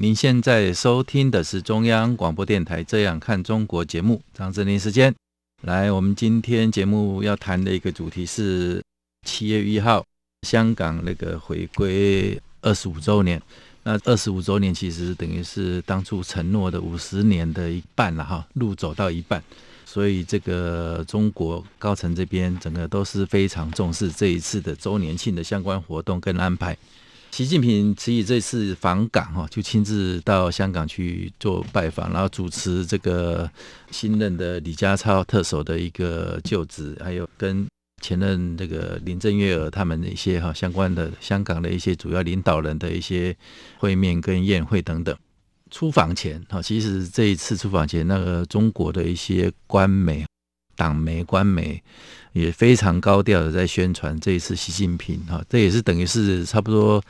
您现在收听的是中央广播电台《这样看中国》节目，张正霖时间。来，我们今天节目要谈的一个主题是七月一号香港那个回归二十五周年。那二十五周年其实等于是当初承诺的五十年的一半了哈，路走到一半，所以这个中国高层这边整个都是非常重视这一次的周年庆的相关活动跟安排。习近平此役这次访港哈，就亲自到香港去做拜访，然后主持这个新任的李家超特首的一个就职，还有跟前任这个林郑月娥他们的一些哈相关的香港的一些主要领导人的一些会面跟宴会等等。出访前哈，其实这一次出访前，那个中国的一些官媒。党媒、官媒也非常高调的在宣传这一次习近平哈，这也是等于是差不多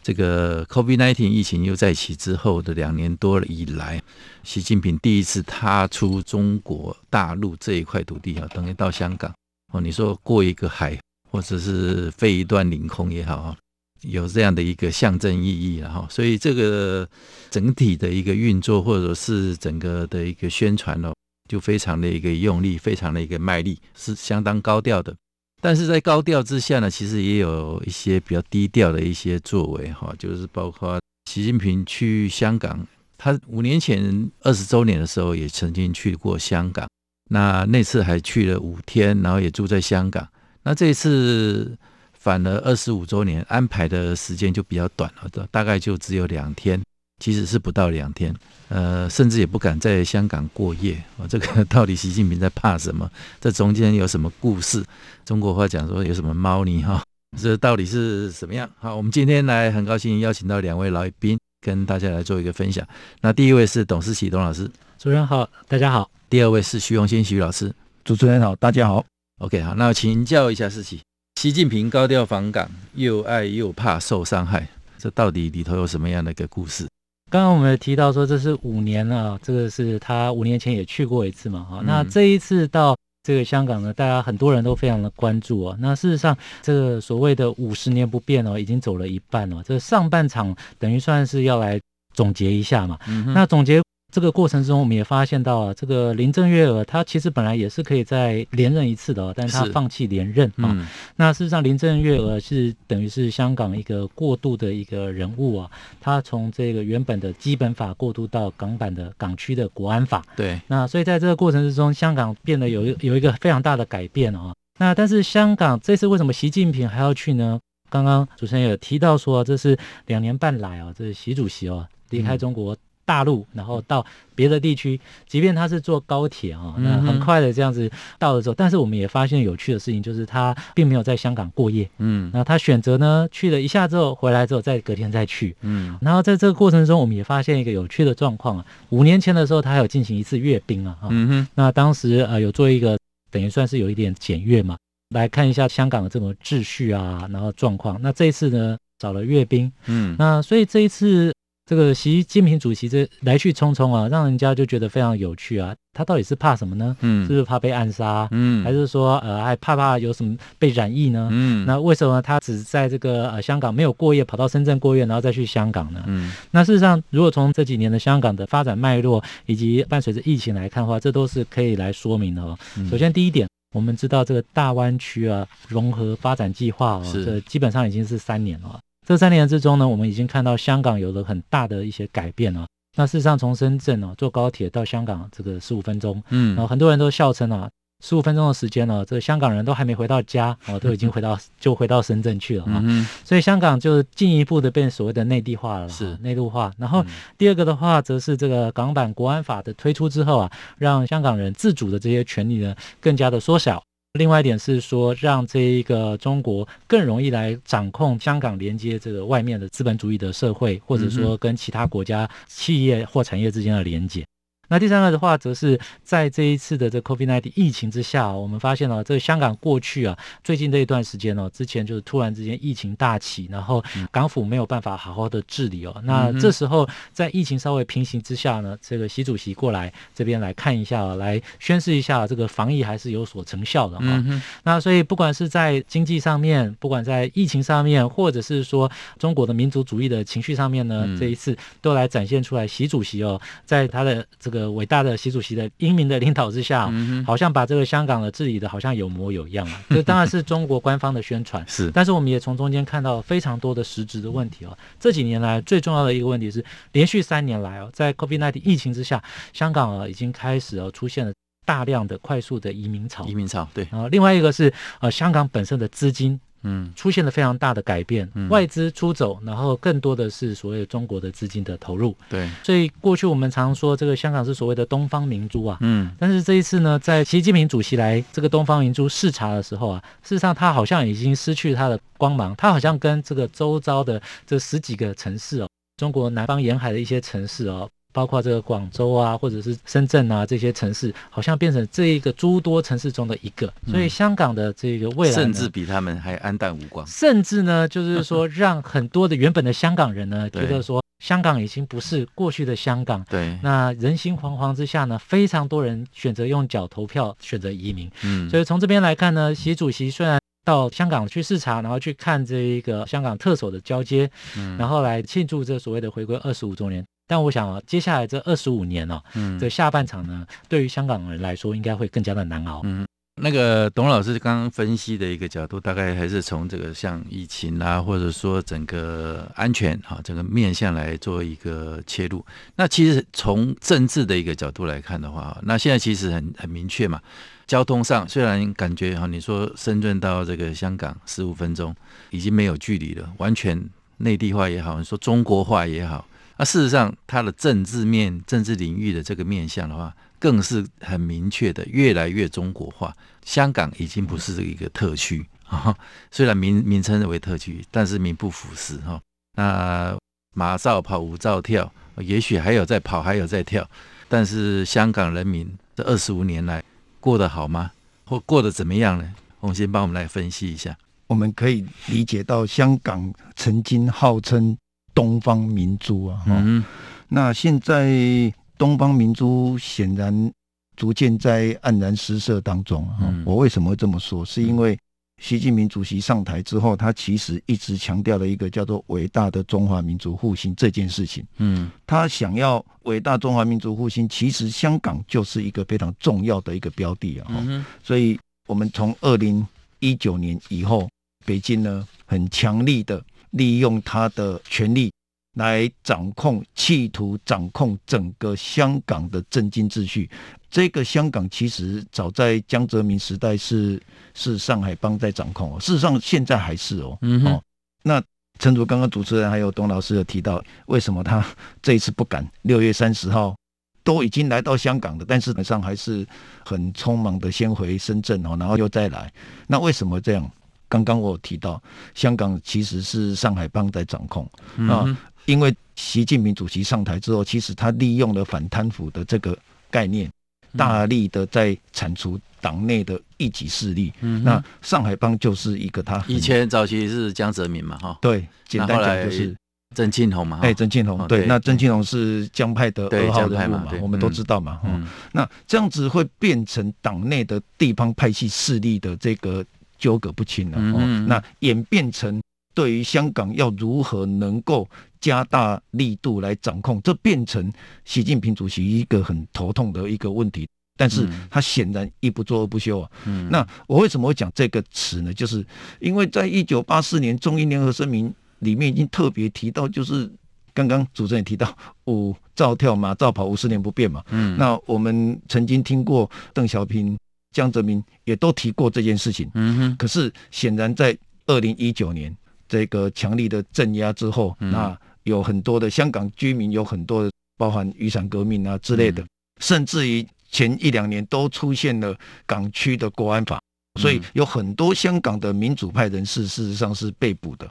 这个 COVID-19 疫情又再起之后的两年多以来，习近平第一次踏出中国大陆这一块土地哈，等于到香港哦，你说过一个海或者是飞一段领空也好啊，有这样的一个象征意义了哈，所以这个整体的一个运作或者是整个的一个宣传哦。就非常的一个用力，非常的一个卖力，是相当高调的。但是在高调之下呢，其实也有一些比较低调的一些作为哈，就是包括习近平去香港，他五年前二十周年的时候也曾经去过香港，那那次还去了五天，然后也住在香港。那这次反而二十五周年安排的时间就比较短了，大概就只有两天。其实是不到两天，呃，甚至也不敢在香港过夜。哦，这个 到底习近平在怕什么？这中间有什么故事？中国话讲说有什么猫腻哈？这到底是什么样？好，我们今天来很高兴邀请到两位来宾，跟大家来做一个分享。那第一位是董思琪董老师，主持人好，大家好。第二位是徐荣新徐老师，主持人好，大家好。OK，好，那请教一下思琪，习近平高调访港，又爱又怕受伤害，这到底里头有什么样的一个故事？刚刚我们也提到说，这是五年了，这个是他五年前也去过一次嘛，哈。那这一次到这个香港呢，大家很多人都非常的关注哦。那事实上，这个所谓的五十年不变哦，已经走了一半了。这上半场等于算是要来总结一下嘛。那总结。这个过程中，我们也发现到啊，这个林郑月娥她其实本来也是可以再连任一次的，哦但是她放弃连任啊。嗯、那事实上，林郑月娥是等于是香港一个过渡的一个人物啊，她从这个原本的基本法过渡到港版的港区的国安法。对。那所以在这个过程之中，香港变得有有一个非常大的改变啊。那但是香港这次为什么习近平还要去呢？刚刚主持人有提到说，这是两年半来啊，这是习主席哦离开中国。嗯大陆，然后到别的地区，即便他是坐高铁啊，那很快的这样子到了之后，但是我们也发现有趣的事情，就是他并没有在香港过夜，嗯，那他选择呢去了一下之后回来之后，再隔天再去，嗯，然后在这个过程中，我们也发现一个有趣的状况啊，五年前的时候，他还有进行一次阅兵啊，嗯哼，那当时呃有做一个等于算是有一点检阅嘛，来看一下香港的这种秩序啊，然后状况，那这一次呢找了阅兵，嗯，那所以这一次。这个习近平主席这来去匆匆啊，让人家就觉得非常有趣啊。他到底是怕什么呢？嗯，是不是怕被暗杀？嗯，还是说呃还怕怕有什么被染疫呢？嗯，那为什么他只在这个呃香港没有过夜，跑到深圳过夜，然后再去香港呢？嗯，那事实上，如果从这几年的香港的发展脉络以及伴随着疫情来看的话，这都是可以来说明的哦。首先第一点，我们知道这个大湾区啊融合发展计划哦，这基本上已经是三年了。这三年之中呢，我们已经看到香港有了很大的一些改变了。那事实上，从深圳哦坐高铁到香港这个十五分钟，嗯，然后很多人都笑称啊，十五分钟的时间呢，这个香港人都还没回到家哦，都已经回到就回到深圳去了啊。嗯，所以香港就进一步的变所谓的内地化了，是内陆化。然后第二个的话，则是这个港版国安法的推出之后啊，让香港人自主的这些权利呢更加的缩小。另外一点是说，让这一个中国更容易来掌控香港，连接这个外面的资本主义的社会，或者说跟其他国家企业或产业之间的连接。那第三个的话，则是在这一次的这 COVID-19 疫情之下，我们发现了这个香港过去啊，最近这一段时间哦，之前就是突然之间疫情大起，然后港府没有办法好好的治理哦。那这时候在疫情稍微平行之下呢，这个习主席过来这边来看一下，来宣示一下这个防疫还是有所成效的哈。那所以不管是在经济上面，不管在疫情上面，或者是说中国的民族主义的情绪上面呢，这一次都来展现出来，习主席哦，在他的这个。个伟大的习主席的英明的领导之下，好像把这个香港的治理的好像有模有样啊。这当然是中国官方的宣传，是。但是我们也从中间看到非常多的实质的问题哦。这几年来最重要的一个问题是，连续三年来哦，在 COVID-19 疫情之下，香港啊已经开始哦出现了大量的快速的移民潮。移民潮，对。然后另外一个是呃香港本身的资金。嗯，出现了非常大的改变，嗯、外资出走，然后更多的是所谓中国的资金的投入。对，所以过去我们常说这个香港是所谓的东方明珠啊，嗯，但是这一次呢，在习近平主席来这个东方明珠视察的时候啊，事实上他好像已经失去他的光芒，他好像跟这个周遭的这十几个城市哦，中国南方沿海的一些城市哦。包括这个广州啊，或者是深圳啊，这些城市好像变成这一个诸多城市中的一个，所以香港的这个未来甚至比他们还黯淡无光。甚至呢，就是说让很多的原本的香港人呢，觉得说香港已经不是过去的香港。对。那人心惶惶之下呢，非常多人选择用脚投票，选择移民。嗯。所以从这边来看呢，习主席虽然到香港去视察，然后去看这一个香港特首的交接，嗯，然后来庆祝这所谓的回归二十五周年。但我想啊，接下来这二十五年哦，嗯，这下半场呢，对于香港人来说，应该会更加的难熬。嗯，那个董老师刚刚分析的一个角度，大概还是从这个像疫情啊，或者说整个安全啊，整个面向来做一个切入。那其实从政治的一个角度来看的话，那现在其实很很明确嘛。交通上虽然感觉哈，你说深圳到这个香港十五分钟已经没有距离了，完全内地化也好，你说中国化也好。啊、事实上，它的政治面、政治领域的这个面向的话，更是很明确的，越来越中国化。香港已经不是一个特区啊，虽然名名称为特区，但是名不副实哈。那马照跑，舞照跳，也许还有在跑，还有在跳，但是香港人民这二十五年来过得好吗？或过得怎么样呢？洪先帮我们来分析一下。我们可以理解到，香港曾经号称。东方明珠啊，嗯，那现在东方明珠显然逐渐在黯然失色当中啊。我为什么会这么说？是因为习近平主席上台之后，他其实一直强调了一个叫做“伟大的中华民族复兴”这件事情。嗯，他想要伟大中华民族复兴，其实香港就是一个非常重要的一个标的啊。所以我们从二零一九年以后，北京呢很强力的。利用他的权力来掌控，企图掌控整个香港的政经秩序。这个香港其实早在江泽民时代是是上海帮在掌控哦，事实上现在还是哦。嗯哦，那陈如刚刚主持人还有董老师有提到，为什么他这一次不敢？六月三十号都已经来到香港了，但是本上还是很匆忙的先回深圳哦，然后又再来。那为什么这样？刚刚我有提到，香港其实是上海帮在掌控啊，因为习近平主席上台之后，其实他利用了反贪腐的这个概念，大力的在铲除党内的一己势力。那上海帮就是一个他以前早期是江泽民嘛，哈，对，简单讲就是曾庆红嘛，哎，曾庆红，对，那曾庆红是江派的二号人物嘛，我们都知道嘛，嗯，那这样子会变成党内的地方派系势力的这个。纠葛不清了，哦，那演变成对于香港要如何能够加大力度来掌控，这变成习近平主席一个很头痛的一个问题。但是他显然一不做二不休啊。那我为什么会讲这个词呢？就是因为在一九八四年中英联合声明里面已经特别提到，就是刚刚主持人也提到五照跳，马照跑，五十年不变嘛。嗯，那我们曾经听过邓小平。江泽民也都提过这件事情，嗯哼。可是显然在二零一九年这个强力的镇压之后，那有很多的香港居民，有很多的包含雨伞革命啊之类的，甚至于前一两年都出现了港区的国安法。所以有很多香港的民主派人士事实上是被捕的。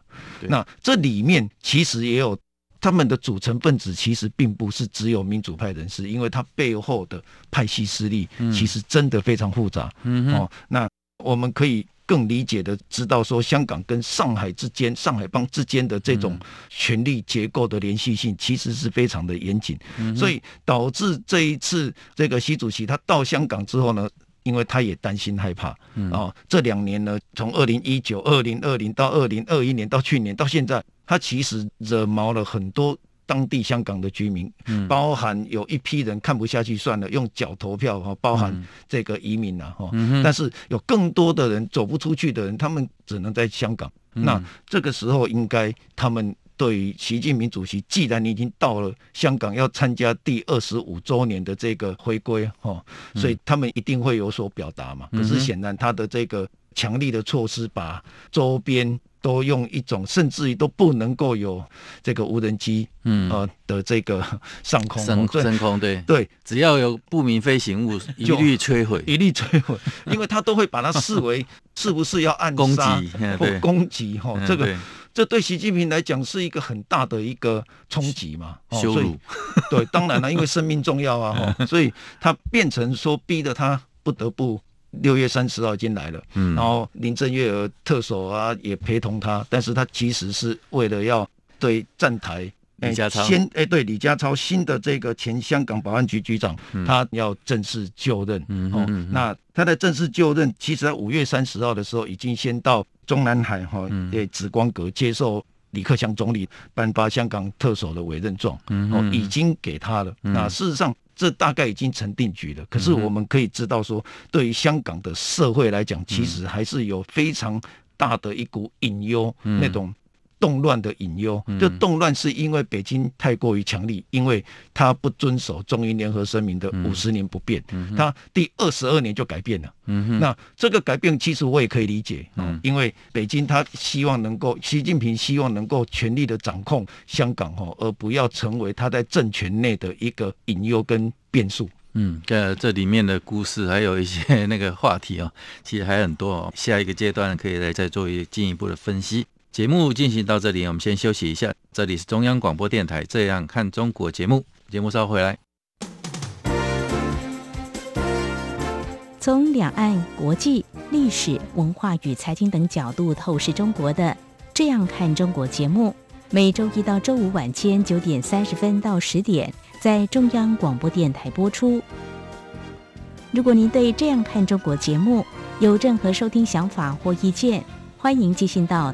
那这里面其实也有他们的组成分子，其实并不是只有民主派人士，因为他背后的派系势力其实真的非常复杂。哦，那我们可以更理解的知道说，香港跟上海之间、上海帮之间的这种权力结构的联系性，其实是非常的严谨。所以导致这一次这个习主席他到香港之后呢，因为他也担心害怕，嗯，哦，这两年呢，从二零一九、二零二零到二零二一年到去年到现在，他其实惹毛了很多当地香港的居民，嗯，包含有一批人看不下去算了，用脚投票哈，包含这个移民呐哈，嗯，但是有更多的人走不出去的人，他们只能在香港，嗯，那这个时候应该他们。对于习近平主席，既然你已经到了香港，要参加第二十五周年的这个回归，哈，所以他们一定会有所表达嘛。可是显然他的这个强力的措施，把周边都用一种，甚至于都不能够有这个无人机，嗯。呃的这个 上空升升空，对。对，只要有不明飞行物，一律摧毁，一律摧毁，因为他都会把它视为 是不是要暗杀或攻击，哈，这个。这对习近平来讲是一个很大的一个冲击嘛，羞辱。对，当然了，因为生命重要啊，所以他变成说逼得他不得不六月三十号已经来了，然后林郑月娥特首啊也陪同他，但是他其实是为了要对站台。李家超先哎，对李家超新的这个前香港保安局局长，嗯、他要正式就任。嗯嗯嗯、哦，那他在正式就任，其实在五月三十号的时候，已经先到中南海哈，对紫光阁接受李克强总理颁发香港特首的委任状。嗯哦，已经给他了。嗯、那事实上，这大概已经成定局了。可是我们可以知道说，对于香港的社会来讲，其实还是有非常大的一股隐忧，嗯、那种。动乱的隐忧，就动乱是因为北京太过于强力，因为他不遵守中英联合声明的五十年不变，他第二十二年就改变了。那这个改变其实我也可以理解，因为北京他希望能够，习近平希望能够全力的掌控香港哈，而不要成为他在政权内的一个隐忧跟变数。嗯，这这里面的故事还有一些那个话题哦，其实还很多哦，下一个阶段可以来再做一进一步的分析。节目进行到这里，我们先休息一下。这里是中央广播电台《这样看中国》节目，节目稍后回来。从两岸、国际、历史文化与财经等角度透视中国的《这样看中国》节目，每周一到周五晚间九点三十分到十点在中央广播电台播出。如果您对《这样看中国》节目有任何收听想法或意见，欢迎寄信到。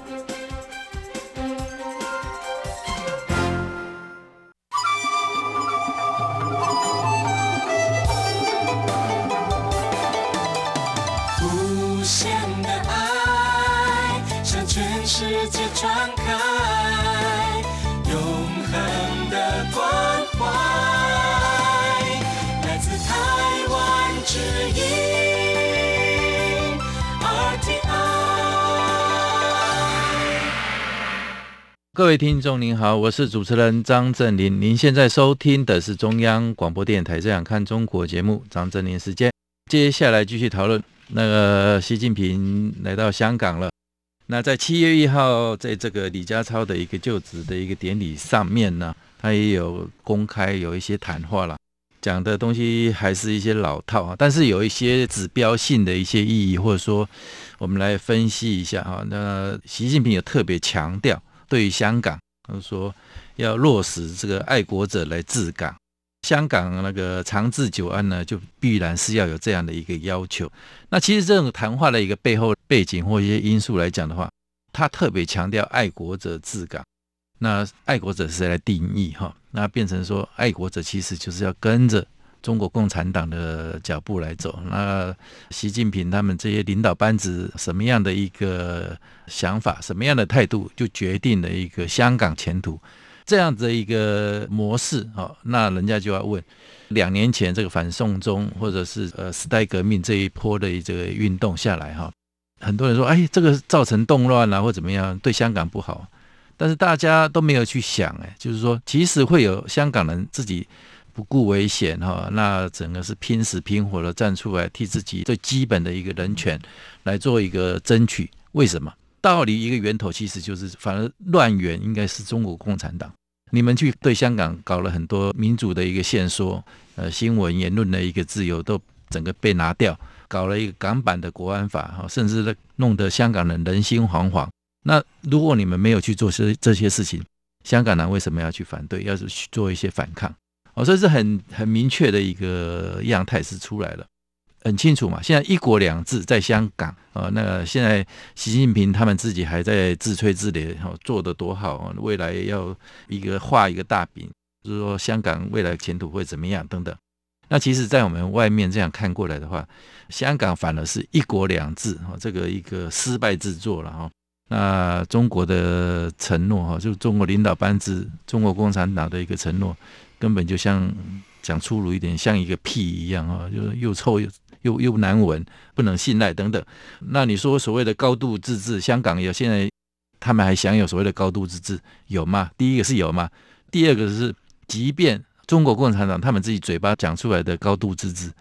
各位听众您好，我是主持人张正林。您现在收听的是中央广播电台《这样看中国》节目，张正林时间。接下来继续讨论那个习近平来到香港了。那在七月一号，在这个李家超的一个就职的一个典礼上面呢，他也有公开有一些谈话了，讲的东西还是一些老套啊，但是有一些指标性的一些意义，或者说我们来分析一下啊。那习近平有特别强调。对于香港，他说要落实这个爱国者来治港，香港那个长治久安呢，就必然是要有这样的一个要求。那其实这种谈话的一个背后背景或一些因素来讲的话，他特别强调爱国者治港。那爱国者是谁来定义哈？那变成说爱国者其实就是要跟着中国共产党的脚步来走。那习近平他们这些领导班子什么样的一个想法，什么样的态度，就决定了一个香港前途这样子的一个模式。哦，那人家就要问，两年前这个反送中或者是呃时代革命这一波的这个运动下来，哈，很多人说，哎，这个造成动乱啊，或怎么样，对香港不好。但是大家都没有去想，哎，就是说，其实会有香港人自己不顾危险哈，那整个是拼死拼活的站出来，替自己最基本的一个人权来做一个争取。为什么？道理一个源头其实就是，反而乱源应该是中国共产党。你们去对香港搞了很多民主的一个限缩，呃，新闻言论的一个自由都整个被拿掉，搞了一个港版的国安法哈，甚至弄得香港人人心惶惶。那如果你们没有去做这这些事情，香港人为什么要去反对？要是去做一些反抗？哦，所以是很很明确的一个样态是出来了，很清楚嘛。现在一国两制在香港，哦，那现在习近平他们自己还在自吹自擂，哦，做得多好，未来要一个画一个大饼，就是说香港未来前途会怎么样等等。那其实，在我们外面这样看过来的话，香港反而是一国两制，哈，这个一个失败之作了，哈。那中国的承诺哈，就中国领导班子、中国共产党的一个承诺，根本就像讲粗鲁一点，像一个屁一样啊，就是又臭又又又难闻，不能信赖等等。那你说所谓的高度自治，香港有现在他们还享有所谓的高度自治有吗？第一个是有吗？第二个是，即便中国共产党他们自己嘴巴讲出来的高度自治。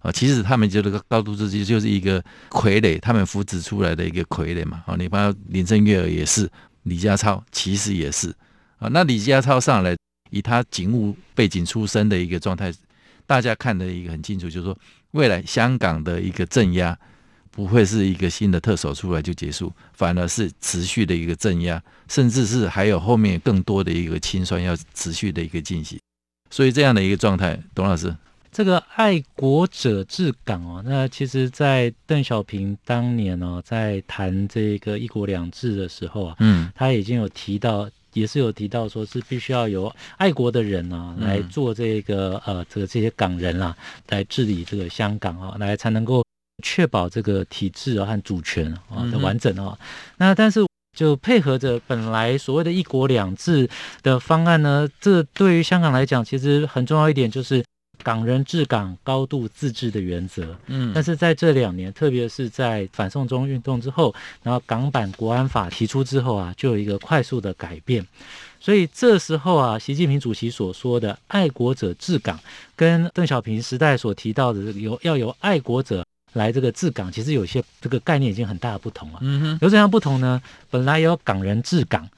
啊，其实他们觉得高度自治就是一个傀儡，他们扶植出来的一个傀儡嘛。啊，你包括林郑月娥也是，李家超其实也是。啊，那李家超上来以他警务背景出身的一个状态，大家看的一个很清楚，就是说未来香港的一个镇压不会是一个新的特首出来就结束，反而是持续的一个镇压，甚至是还有后面更多的一个清算要持续的一个进行。所以这样的一个状态，董老师。这个爱国者治港哦，那其实，在邓小平当年哦，在谈这个一国两制的时候啊，嗯，他已经有提到，也是有提到，说是必须要有爱国的人啊来做这个呃，这个这些港人啊来治理这个香港啊，来才能够确保这个体制啊和主权啊的完整啊。那但是就配合着本来所谓的一国两制的方案呢，这对于香港来讲，其实很重要一点就是。港人治港、高度自治的原则，嗯，但是在这两年，特别是在反送中运动之后，然后港版国安法提出之后啊，就有一个快速的改变。所以这时候啊，习近平主席所说的“爱国者治港”，跟邓小平时代所提到的这个由要由爱国者来这个治港，其实有些这个概念已经很大的不同了。嗯哼，有怎样不同呢？本来有港人治港。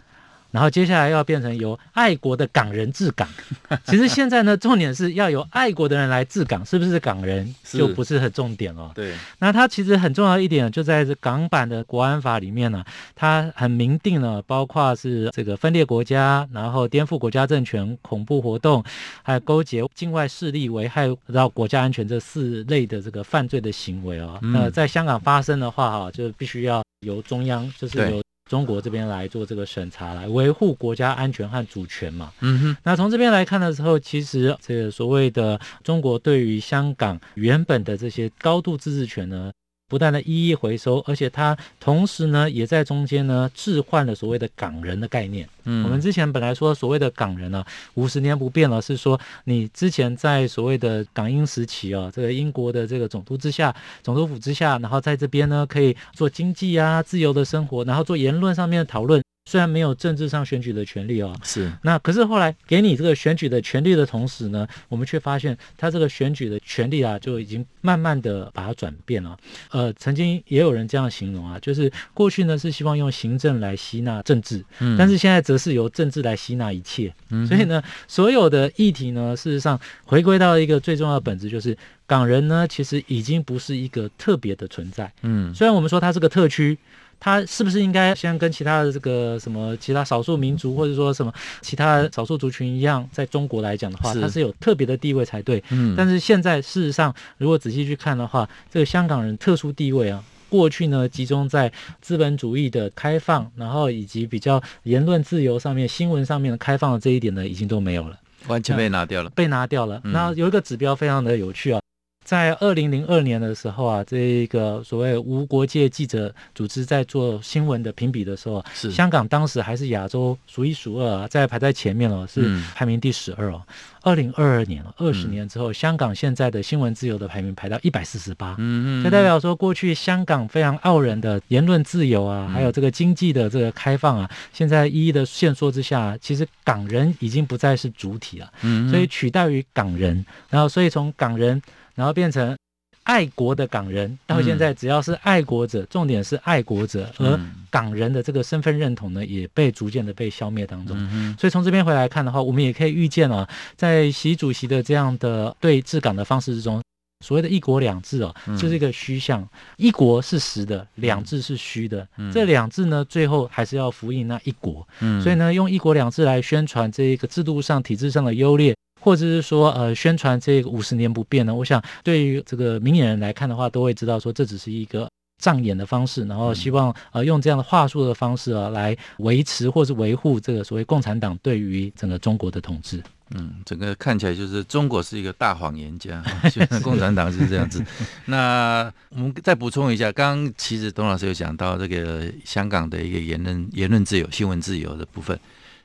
然后接下来要变成由爱国的港人治港，其实现在呢，重点是要由爱国的人来治港，是不是港人就不是很重点哦。对，那它其实很重要一点，就在这港版的国安法里面呢，它很明定了，包括是这个分裂国家，然后颠覆国家政权、恐怖活动，还有勾结境外势力危害到国家安全这四类的这个犯罪的行为哦。那在香港发生的话哈，就必须要由中央，就是由。中国这边来做这个审查，来维护国家安全和主权嘛。嗯哼。那从这边来看的时候，其实这个所谓的中国对于香港原本的这些高度自治权呢，不断的一一回收，而且它同时呢，也在中间呢置换了所谓的港人的概念。嗯，我们之前本来说所谓的港人呢、啊，五十年不变了，是说你之前在所谓的港英时期啊，这个英国的这个总督之下、总督府之下，然后在这边呢可以做经济啊、自由的生活，然后做言论上面的讨论。虽然没有政治上选举的权利哦，是那可是后来给你这个选举的权利的同时呢，我们却发现他这个选举的权利啊，就已经慢慢的把它转变了。呃，曾经也有人这样形容啊，就是过去呢是希望用行政来吸纳政治，嗯，但是现在则是由政治来吸纳一切。嗯，所以呢，所有的议题呢，事实上回归到一个最重要的本质，就是港人呢其实已经不是一个特别的存在。嗯，虽然我们说它是个特区。他是不是应该像跟其他的这个什么其他少数民族或者说什么其他少数族群一样，在中国来讲的话，他是有特别的地位才对。嗯，但是现在事实上，如果仔细去看的话，这个香港人特殊地位啊，过去呢集中在资本主义的开放，然后以及比较言论自由上面、新闻上面的开放的这一点呢，已经都没有了。完全被拿掉了，被拿掉了。那、嗯、有一个指标非常的有趣啊。在二零零二年的时候啊，这个所谓无国界记者组织在做新闻的评比的时候，是。香港当时还是亚洲数一数二，啊在排在前面了，是排名第十二哦。二零二二年了，二十年之后，嗯、香港现在的新闻自由的排名排到一百四十八，嗯嗯，这代表说过去香港非常傲人的言论自由啊，还有这个经济的这个开放啊，现在一一的限缩之下，其实港人已经不再是主体了，嗯，所以取代于港人，然后所以从港人。然后变成爱国的港人，到现在只要是爱国者，嗯、重点是爱国者，而港人的这个身份认同呢，也被逐渐的被消灭当中。嗯、所以从这边回来看的话，我们也可以预见啊，在习主席的这样的对治港的方式之中，所谓的一国两制哦，就是一个虚像，一国是实的，两制是虚的。嗯、这两制呢，最后还是要服役那一国。嗯、所以呢，用一国两制来宣传这一个制度上、体制上的优劣。或者是说，呃，宣传这个五十年不变呢？我想，对于这个明眼人来看的话，都会知道说，这只是一个障眼的方式，然后希望呃用这样的话术的方式啊，来维持或是维护这个所谓共产党对于整个中国的统治。嗯，整个看起来就是中国是一个大谎言家，共产党是这样子。那我们再补充一下，刚刚其实董老师有讲到这个香港的一个言论言论自由、新闻自由的部分，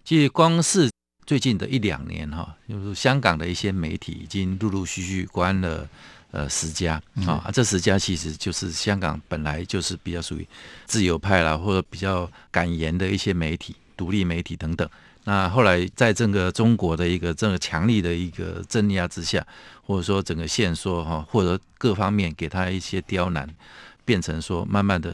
其实光是。最近的一两年哈，就是香港的一些媒体已经陆陆续续关了呃十家啊，嗯、这十家其实就是香港本来就是比较属于自由派啦，或者比较敢言的一些媒体、独立媒体等等。那后来在整个中国的一个这个强力的一个镇压之下，或者说整个线索哈，或者各方面给他一些刁难，变成说慢慢的。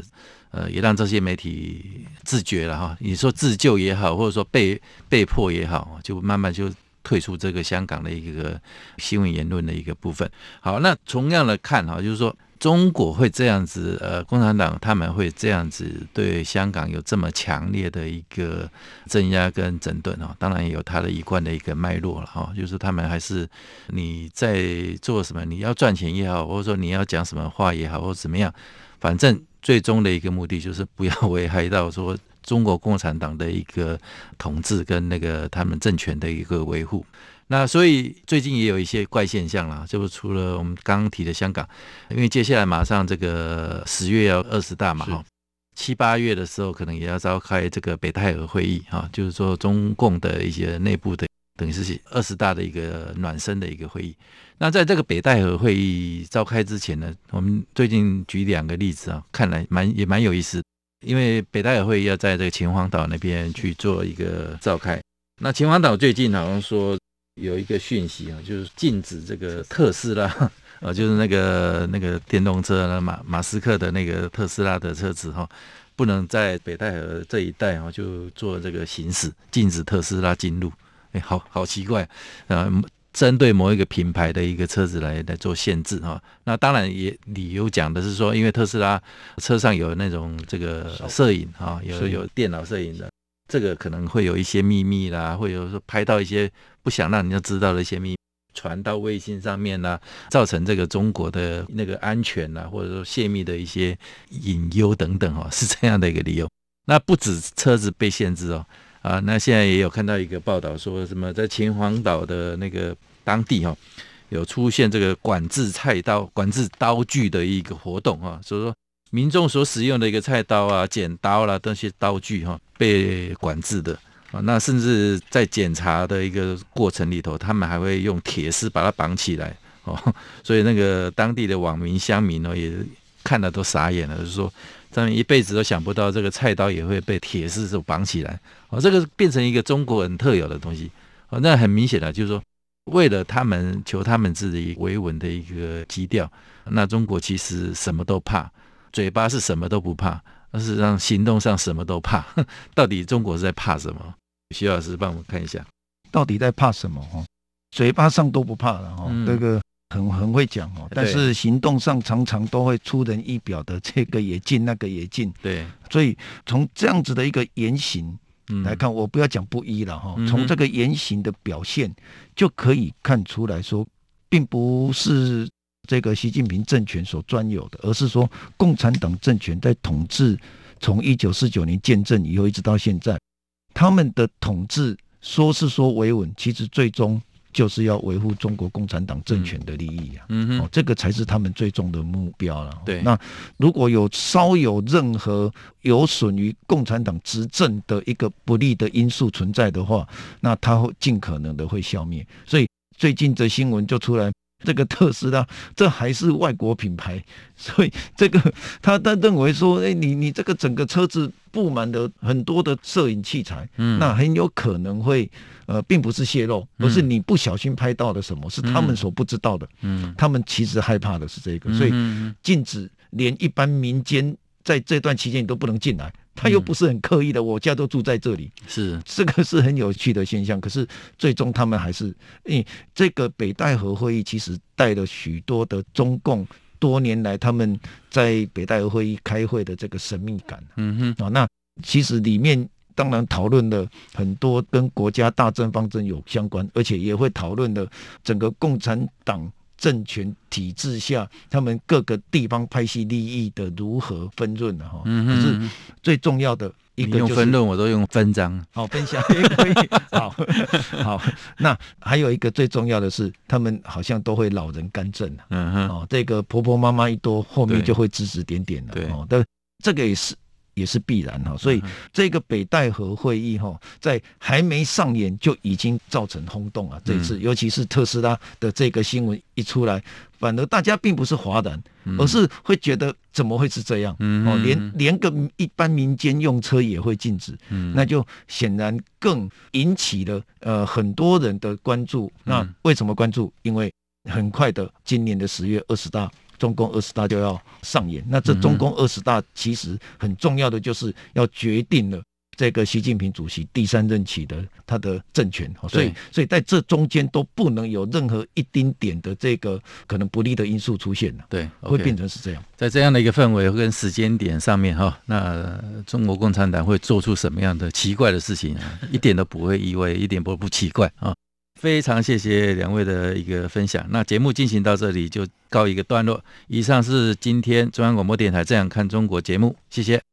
呃，也让这些媒体自觉了哈。你说自救也好，或者说被被迫也好，就慢慢就退出这个香港的一个新闻言论的一个部分。好，那同样的看哈，就是说中国会这样子，呃，共产党他们会这样子对香港有这么强烈的一个镇压跟整顿哈，当然也有他的一贯的一个脉络了哈。就是他们还是你在做什么，你要赚钱也好，或者说你要讲什么话也好，或者怎么样，反正。最终的一个目的就是不要危害到说中国共产党的一个统治跟那个他们政权的一个维护。那所以最近也有一些怪现象啦，就是除了我们刚刚提的香港，因为接下来马上这个十月要二十大嘛，哈，七八月的时候可能也要召开这个北戴河会议哈，就是说中共的一些内部的。等于是二十大的一个暖身的一个会议。那在这个北戴河会议召开之前呢，我们最近举两个例子啊，看来蛮也蛮有意思。因为北戴河会议要在这个秦皇岛那边去做一个召开。那秦皇岛最近好像说有一个讯息啊，就是禁止这个特斯拉呃，就是那个那个电动车马马斯克的那个特斯拉的车子哈，不能在北戴河这一带啊就做这个行驶，禁止特斯拉进入。哎，好好奇怪，呃，针对某一个品牌的一个车子来来做限制哈。那当然也理由讲的是说，因为特斯拉车上有那种这个摄影哈，有有电脑摄影的，这个可能会有一些秘密啦，会有说拍到一些不想让人家知道的一些秘密传到卫星上面啦，造成这个中国的那个安全啦，或者说泄密的一些隐忧等等哈，是这样的一个理由。那不止车子被限制哦。啊，那现在也有看到一个报道，说什么在秦皇岛的那个当地哈，有出现这个管制菜刀、管制刀具的一个活动哈，所以说民众所使用的一个菜刀啊、剪刀啦那些刀具哈被管制的啊，那甚至在检查的一个过程里头，他们还会用铁丝把它绑起来哦，所以那个当地的网民乡民呢也看了都傻眼了，就是说。他们一辈子都想不到，这个菜刀也会被铁丝所绑起来。哦，这个变成一个中国人特有的东西。哦，那很明显的就是说，为了他们求他们自己维稳的一个基调，那中国其实什么都怕，嘴巴是什么都不怕，但是让行动上什么都怕。到底中国是在怕什么？徐老师帮我们看一下，到底在怕什么？哈，嘴巴上都不怕了。哈，这个。很很会讲哦，但是行动上常常都会出人意表的，这个也进，那个也进。对，所以从这样子的一个言行来看，我不要讲不一了哈，从这个言行的表现就可以看出来说，并不是这个习近平政权所专有的，而是说共产党政权在统治从一九四九年建政以后一直到现在，他们的统治说是说维稳，其实最终。就是要维护中国共产党政权的利益啊，嗯哼，哦，这个才是他们最终的目标了。对，那如果有稍有任何有损于共产党执政的一个不利的因素存在的话，那他会尽可能的会消灭。所以最近的新闻就出来。这个特斯拉，这还是外国品牌，所以这个他他认为说，哎，你你这个整个车子布满的很多的摄影器材，嗯，那很有可能会，呃，并不是泄露，不是你不小心拍到的什么，是他们所不知道的，嗯，他们其实害怕的是这个，所以禁止连一般民间在这段期间你都不能进来。他又不是很刻意的，我家都住在这里，是这个是很有趣的现象。可是最终他们还是，因为这个北戴河会议其实带了许多的中共多年来他们在北戴河会议开会的这个神秘感。嗯哼，啊，那其实里面当然讨论了很多跟国家大政方针有相关，而且也会讨论了整个共产党。政权体制下，他们各个地方派系利益的如何分润呢？哈，嗯，可是最重要的一个就是用分润，我都用分章。好，分享也可以。好 好，那还有一个最重要的是，他们好像都会老人干政。嗯哼，哦，这个婆婆妈妈一多，后面就会指指点点了。对，但这个也是。也是必然哈，所以这个北戴河会议哈，在还没上演就已经造成轰动啊。这次，尤其是特斯拉的这个新闻一出来，反而大家并不是哗然，而是会觉得怎么会是这样？哦，连连个一般民间用车也会禁止，那就显然更引起了呃很多人的关注。那为什么关注？因为很快的，今年的十月二十大。中共二十大就要上演，那这中共二十大其实很重要的就是要决定了这个习近平主席第三任期的他的政权，所以所以在这中间都不能有任何一丁点的这个可能不利的因素出现了，对，会变成是这样。在这样的一个氛围跟时间点上面哈，那中国共产党会做出什么样的奇怪的事情啊？一点都不会意外，一点都不奇怪啊。非常谢谢两位的一个分享。那节目进行到这里就告一个段落。以上是今天中央广播电台《这样看中国》节目，谢谢。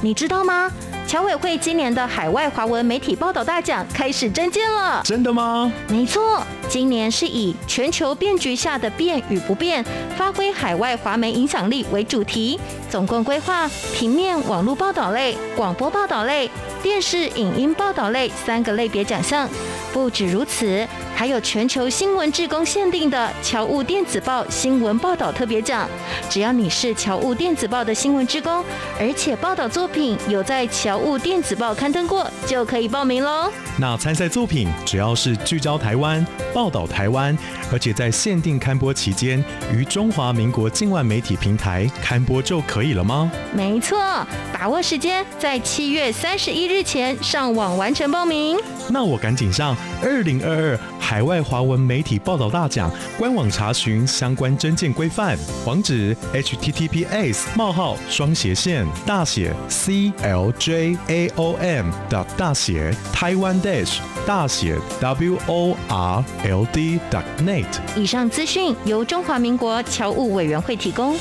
你知道吗？侨委会今年的海外华文媒体报道大奖开始征件了。真的吗？没错，今年是以全球变局下的变与不变，发挥海外华媒影响力为主题，总共规划平面、网络报道类、广播报道类、电视影音报道类三个类别奖项。不止如此，还有全球新闻志工限定的侨务电子报新闻报道特别奖。只要你是侨务电子报的新闻志工，而且报道作品有在侨务电子报刊登过，就可以报名喽。那参赛作品只要是聚焦台湾、报道台湾，而且在限定刊播期间于中华民国境外媒体平台刊播就可以了吗？没错，把握时间，在七月三十一日前上网完成报名。那我赶紧上二零二二海外华文媒体报道大奖官网查询相关征件规范，网址 https 冒号双斜线大写 c l j a o m 的大写台湾 dash。大写 W O R L D dot net。以上资讯由中华民国侨务委员会提供。